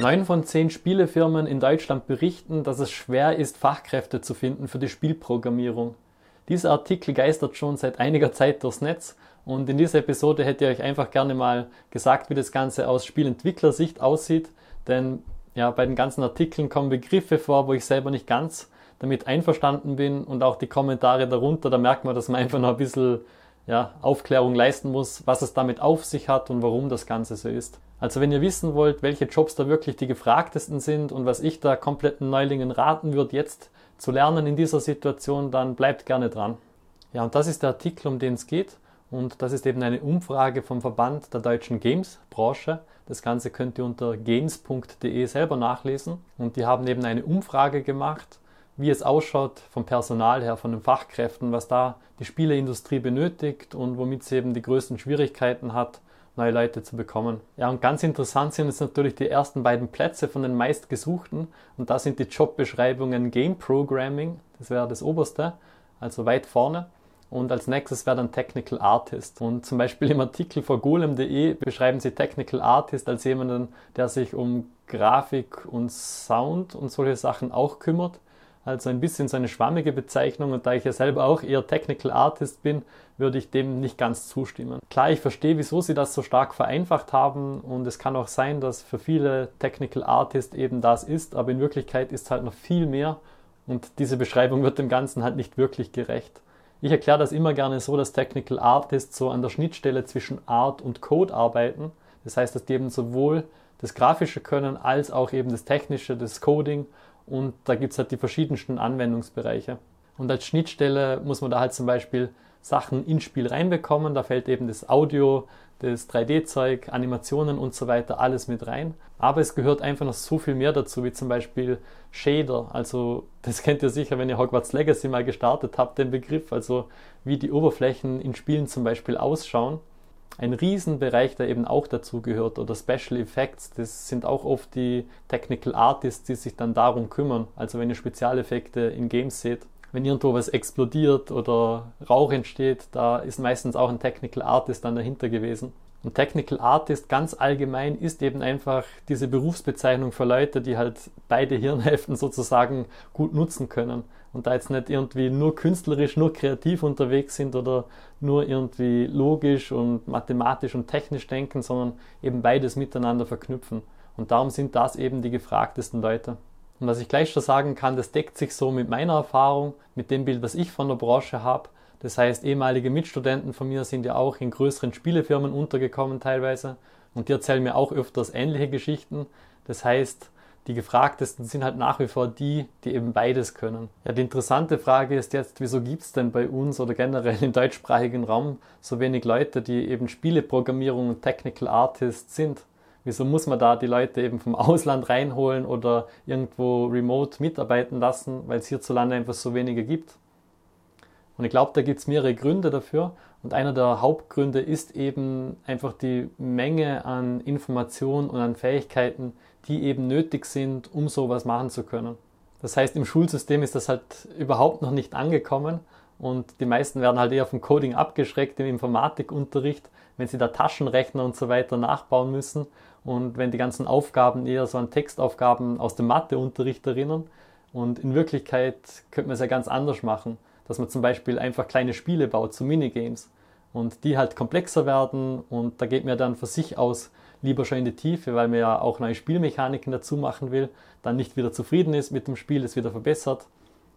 Neun von zehn Spielefirmen in Deutschland berichten, dass es schwer ist, Fachkräfte zu finden für die Spielprogrammierung. Dieser Artikel geistert schon seit einiger Zeit durchs Netz und in dieser Episode hätte ich euch einfach gerne mal gesagt, wie das Ganze aus Spielentwicklersicht aussieht, denn ja, bei den ganzen Artikeln kommen Begriffe vor, wo ich selber nicht ganz damit einverstanden bin und auch die Kommentare darunter, da merkt man, dass man einfach noch ein bisschen ja, Aufklärung leisten muss, was es damit auf sich hat und warum das Ganze so ist. Also wenn ihr wissen wollt, welche Jobs da wirklich die gefragtesten sind und was ich da kompletten Neulingen raten würde, jetzt zu lernen in dieser Situation, dann bleibt gerne dran. Ja, und das ist der Artikel, um den es geht. Und das ist eben eine Umfrage vom Verband der deutschen Games-Branche. Das Ganze könnt ihr unter games.de selber nachlesen. Und die haben eben eine Umfrage gemacht, wie es ausschaut vom Personal her, von den Fachkräften, was da die Spieleindustrie benötigt und womit sie eben die größten Schwierigkeiten hat, neue Leute zu bekommen. Ja, und ganz interessant sind jetzt natürlich die ersten beiden Plätze von den meistgesuchten. Und da sind die Jobbeschreibungen Game Programming, das wäre das oberste, also weit vorne. Und als nächstes wäre dann Technical Artist. Und zum Beispiel im Artikel vor golem.de beschreiben sie Technical Artist als jemanden, der sich um Grafik und Sound und solche Sachen auch kümmert. Also ein bisschen so eine schwammige Bezeichnung und da ich ja selber auch eher Technical Artist bin, würde ich dem nicht ganz zustimmen. Klar, ich verstehe, wieso sie das so stark vereinfacht haben und es kann auch sein, dass für viele Technical Artist eben das ist, aber in Wirklichkeit ist halt noch viel mehr und diese Beschreibung wird dem Ganzen halt nicht wirklich gerecht. Ich erkläre das immer gerne so, dass Technical Artists so an der Schnittstelle zwischen Art und Code arbeiten. Das heißt, dass die eben sowohl das Grafische können als auch eben das Technische, das Coding und da gibt es halt die verschiedensten Anwendungsbereiche. Und als Schnittstelle muss man da halt zum Beispiel Sachen ins Spiel reinbekommen. Da fällt eben das Audio, das 3D-Zeug, Animationen und so weiter alles mit rein. Aber es gehört einfach noch so viel mehr dazu, wie zum Beispiel Shader. Also das kennt ihr sicher, wenn ihr Hogwarts Legacy mal gestartet habt, den Begriff. Also wie die Oberflächen in Spielen zum Beispiel ausschauen ein Riesenbereich, der eben auch dazu gehört, oder Special Effects, das sind auch oft die Technical Artists, die sich dann darum kümmern. Also wenn ihr Spezialeffekte in Games seht, wenn irgendwo was explodiert oder Rauch entsteht, da ist meistens auch ein Technical Artist dann dahinter gewesen. Und Technical Artist ganz allgemein ist eben einfach diese Berufsbezeichnung für Leute, die halt beide Hirnhälften sozusagen gut nutzen können und da jetzt nicht irgendwie nur künstlerisch, nur kreativ unterwegs sind oder nur irgendwie logisch und mathematisch und technisch denken, sondern eben beides miteinander verknüpfen. Und darum sind das eben die gefragtesten Leute. Und was ich gleich schon sagen kann, das deckt sich so mit meiner Erfahrung, mit dem Bild, was ich von der Branche habe. Das heißt, ehemalige Mitstudenten von mir sind ja auch in größeren Spielefirmen untergekommen teilweise und die erzählen mir auch öfters ähnliche Geschichten. Das heißt, die gefragtesten sind halt nach wie vor die, die eben beides können. Ja, die interessante Frage ist jetzt, wieso gibt es denn bei uns oder generell im deutschsprachigen Raum so wenig Leute, die eben Spieleprogrammierung und Technical Artists sind? Wieso muss man da die Leute eben vom Ausland reinholen oder irgendwo remote mitarbeiten lassen, weil es hierzulande einfach so wenige gibt? Und ich glaube, da gibt es mehrere Gründe dafür. Und einer der Hauptgründe ist eben einfach die Menge an Informationen und an Fähigkeiten, die eben nötig sind, um sowas machen zu können. Das heißt, im Schulsystem ist das halt überhaupt noch nicht angekommen und die meisten werden halt eher vom Coding abgeschreckt im Informatikunterricht, wenn sie da Taschenrechner und so weiter nachbauen müssen und wenn die ganzen Aufgaben eher so an Textaufgaben aus dem Matheunterricht erinnern. Und in Wirklichkeit könnte man es ja ganz anders machen, dass man zum Beispiel einfach kleine Spiele baut, so Minigames und die halt komplexer werden und da geht mir dann für sich aus lieber schon in die Tiefe, weil man ja auch neue Spielmechaniken dazu machen will, dann nicht wieder zufrieden ist mit dem Spiel, es wieder verbessert.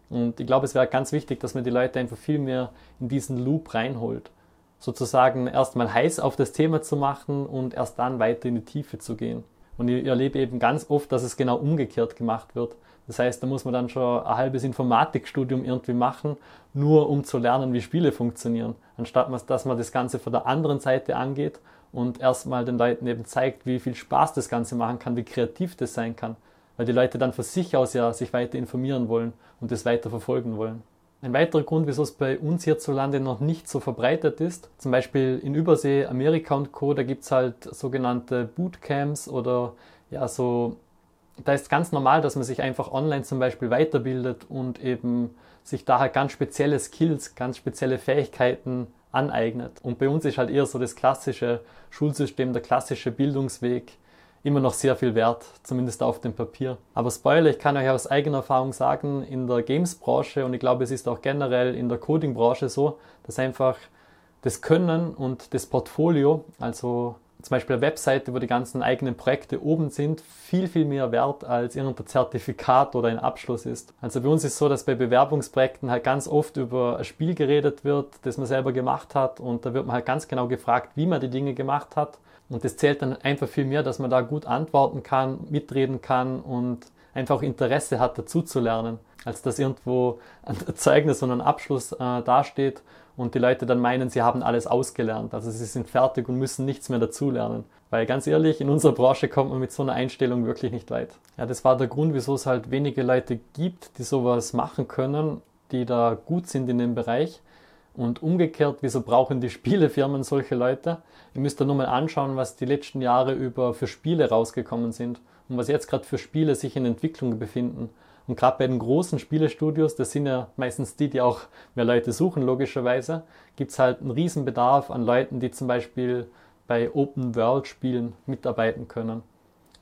Und ich glaube, es wäre ganz wichtig, dass man die Leute einfach viel mehr in diesen Loop reinholt. Sozusagen erstmal heiß auf das Thema zu machen und erst dann weiter in die Tiefe zu gehen. Und ich erlebe eben ganz oft, dass es genau umgekehrt gemacht wird. Das heißt, da muss man dann schon ein halbes Informatikstudium irgendwie machen, nur um zu lernen, wie Spiele funktionieren, anstatt dass man das Ganze von der anderen Seite angeht und erstmal den Leuten eben zeigt, wie viel Spaß das Ganze machen kann, wie kreativ das sein kann, weil die Leute dann von sich aus ja sich weiter informieren wollen und das weiter verfolgen wollen. Ein weiterer Grund, wieso es bei uns hierzulande noch nicht so verbreitet ist, zum Beispiel in Übersee, Amerika und Co., da gibt es halt sogenannte Bootcamps oder ja, so, da ist ganz normal, dass man sich einfach online zum Beispiel weiterbildet und eben sich daher ganz spezielle Skills, ganz spezielle Fähigkeiten aneignet. Und bei uns ist halt eher so das klassische Schulsystem, der klassische Bildungsweg immer noch sehr viel wert, zumindest auf dem Papier. Aber Spoiler, ich kann euch aus eigener Erfahrung sagen, in der Games-Branche und ich glaube, es ist auch generell in der Coding-Branche so, dass einfach das Können und das Portfolio, also zum Beispiel eine Webseite, wo die ganzen eigenen Projekte oben sind, viel, viel mehr wert als irgendein Zertifikat oder ein Abschluss ist. Also bei uns ist es so, dass bei Bewerbungsprojekten halt ganz oft über ein Spiel geredet wird, das man selber gemacht hat. Und da wird man halt ganz genau gefragt, wie man die Dinge gemacht hat. Und das zählt dann einfach viel mehr, dass man da gut antworten kann, mitreden kann und einfach Interesse hat, dazu zu lernen, als dass irgendwo ein Zeugnis und ein Abschluss äh, dasteht und die Leute dann meinen, sie haben alles ausgelernt. Also sie sind fertig und müssen nichts mehr dazulernen. Weil ganz ehrlich, in unserer Branche kommt man mit so einer Einstellung wirklich nicht weit. Ja, das war der Grund, wieso es halt wenige Leute gibt, die sowas machen können, die da gut sind in dem Bereich. Und umgekehrt, wieso brauchen die Spielefirmen solche Leute? Ihr müsst da nur mal anschauen, was die letzten Jahre über für Spiele rausgekommen sind und was jetzt gerade für Spiele sich in Entwicklung befinden. Und gerade bei den großen Spielestudios, das sind ja meistens die, die auch mehr Leute suchen, logischerweise, gibt es halt einen riesen Bedarf an Leuten, die zum Beispiel bei Open-World-Spielen mitarbeiten können.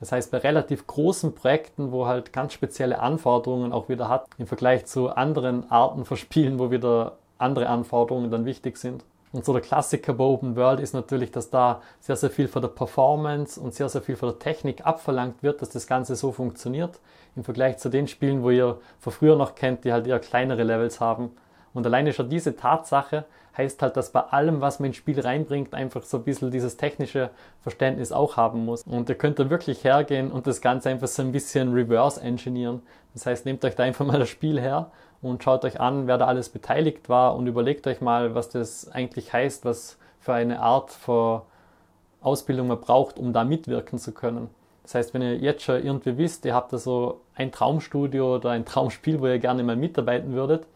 Das heißt, bei relativ großen Projekten, wo halt ganz spezielle Anforderungen auch wieder hat, im Vergleich zu anderen Arten von Spielen, wo wieder andere Anforderungen dann wichtig sind. Und so der Klassiker bei Open World ist natürlich, dass da sehr, sehr viel von der Performance und sehr, sehr viel von der Technik abverlangt wird, dass das Ganze so funktioniert. Im Vergleich zu den Spielen, wo ihr von früher noch kennt, die halt eher kleinere Levels haben. Und alleine schon diese Tatsache heißt halt, dass bei allem, was man ins Spiel reinbringt, einfach so ein bisschen dieses technische Verständnis auch haben muss. Und ihr könnt da wirklich hergehen und das Ganze einfach so ein bisschen reverse engineeren. Das heißt, nehmt euch da einfach mal das Spiel her und schaut euch an, wer da alles beteiligt war und überlegt euch mal, was das eigentlich heißt, was für eine Art von Ausbildung man braucht, um da mitwirken zu können. Das heißt, wenn ihr jetzt schon irgendwie wisst, ihr habt da so ein Traumstudio oder ein Traumspiel, wo ihr gerne mal mitarbeiten würdet,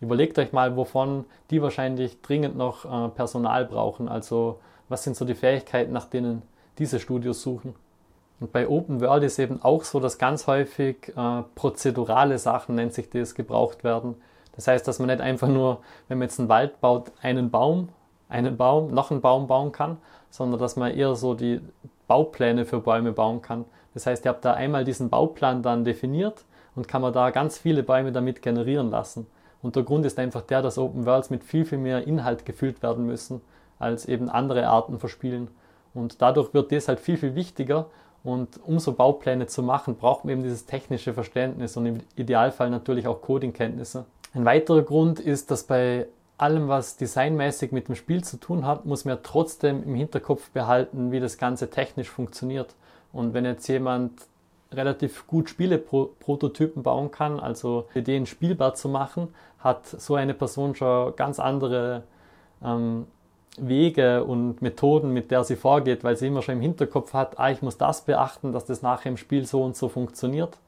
überlegt euch mal, wovon die wahrscheinlich dringend noch äh, Personal brauchen. Also was sind so die Fähigkeiten, nach denen diese Studios suchen. Und bei Open World ist eben auch so, dass ganz häufig äh, prozedurale Sachen, nennt sich das, gebraucht werden. Das heißt, dass man nicht einfach nur, wenn man jetzt einen Wald baut, einen Baum, einen Baum, noch einen Baum bauen kann, sondern dass man eher so die Baupläne für Bäume bauen kann. Das heißt, ihr habt da einmal diesen Bauplan dann definiert und kann man da ganz viele Bäume damit generieren lassen. Und der Grund ist einfach der, dass Open Worlds mit viel, viel mehr Inhalt gefüllt werden müssen als eben andere Arten von Spielen. Und dadurch wird das halt viel, viel wichtiger und um so Baupläne zu machen, braucht man eben dieses technische Verständnis und im Idealfall natürlich auch Codingkenntnisse. Ein weiterer Grund ist, dass bei allem, was designmäßig mit dem Spiel zu tun hat, muss man ja trotzdem im Hinterkopf behalten, wie das Ganze technisch funktioniert. Und wenn jetzt jemand relativ gut Spieleprototypen bauen kann, also Ideen spielbar zu machen, hat so eine Person schon ganz andere ähm, Wege und Methoden, mit der sie vorgeht, weil sie immer schon im Hinterkopf hat, ah, ich muss das beachten, dass das nachher im Spiel so und so funktioniert.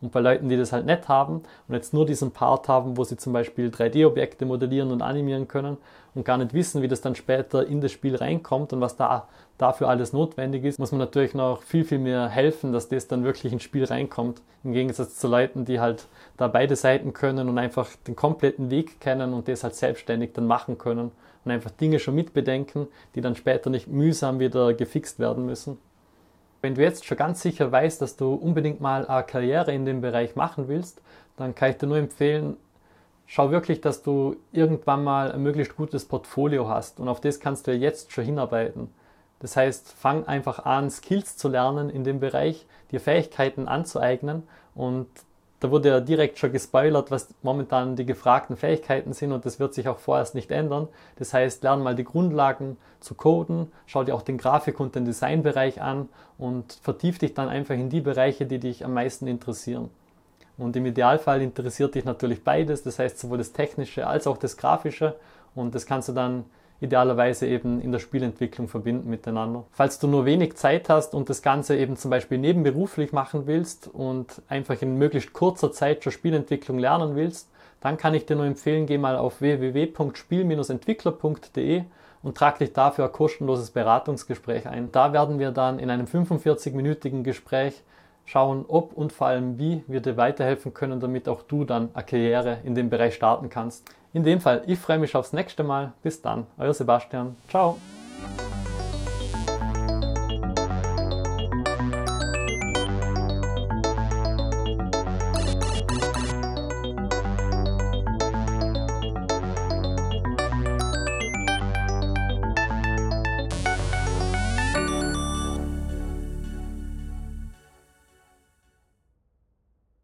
Und bei Leuten, die das halt nicht haben und jetzt nur diesen Part haben, wo sie zum Beispiel 3D-Objekte modellieren und animieren können und gar nicht wissen, wie das dann später in das Spiel reinkommt und was da dafür alles notwendig ist, muss man natürlich noch viel, viel mehr helfen, dass das dann wirklich ins Spiel reinkommt. Im Gegensatz zu Leuten, die halt da beide Seiten können und einfach den kompletten Weg kennen und das halt selbstständig dann machen können und einfach Dinge schon mitbedenken, die dann später nicht mühsam wieder gefixt werden müssen. Wenn du jetzt schon ganz sicher weißt, dass du unbedingt mal eine Karriere in dem Bereich machen willst, dann kann ich dir nur empfehlen, schau wirklich, dass du irgendwann mal ein möglichst gutes Portfolio hast und auf das kannst du ja jetzt schon hinarbeiten. Das heißt, fang einfach an, Skills zu lernen in dem Bereich, dir Fähigkeiten anzueignen und da wurde ja direkt schon gespoilert, was momentan die gefragten Fähigkeiten sind und das wird sich auch vorerst nicht ändern. Das heißt, lern mal die Grundlagen zu coden, schau dir auch den Grafik- und den Designbereich an und vertief dich dann einfach in die Bereiche, die dich am meisten interessieren. Und im Idealfall interessiert dich natürlich beides, das heißt sowohl das Technische als auch das Grafische und das kannst du dann idealerweise eben in der Spielentwicklung verbinden miteinander. Falls du nur wenig Zeit hast und das Ganze eben zum Beispiel nebenberuflich machen willst und einfach in möglichst kurzer Zeit schon Spielentwicklung lernen willst, dann kann ich dir nur empfehlen, geh mal auf www.spiel-entwickler.de und trag dich dafür ein kostenloses Beratungsgespräch ein. Da werden wir dann in einem 45-minütigen Gespräch schauen, ob und vor allem wie wir dir weiterhelfen können, damit auch du dann eine Karriere in dem Bereich starten kannst. In dem Fall, ich freue mich aufs nächste Mal. Bis dann, euer Sebastian. Ciao.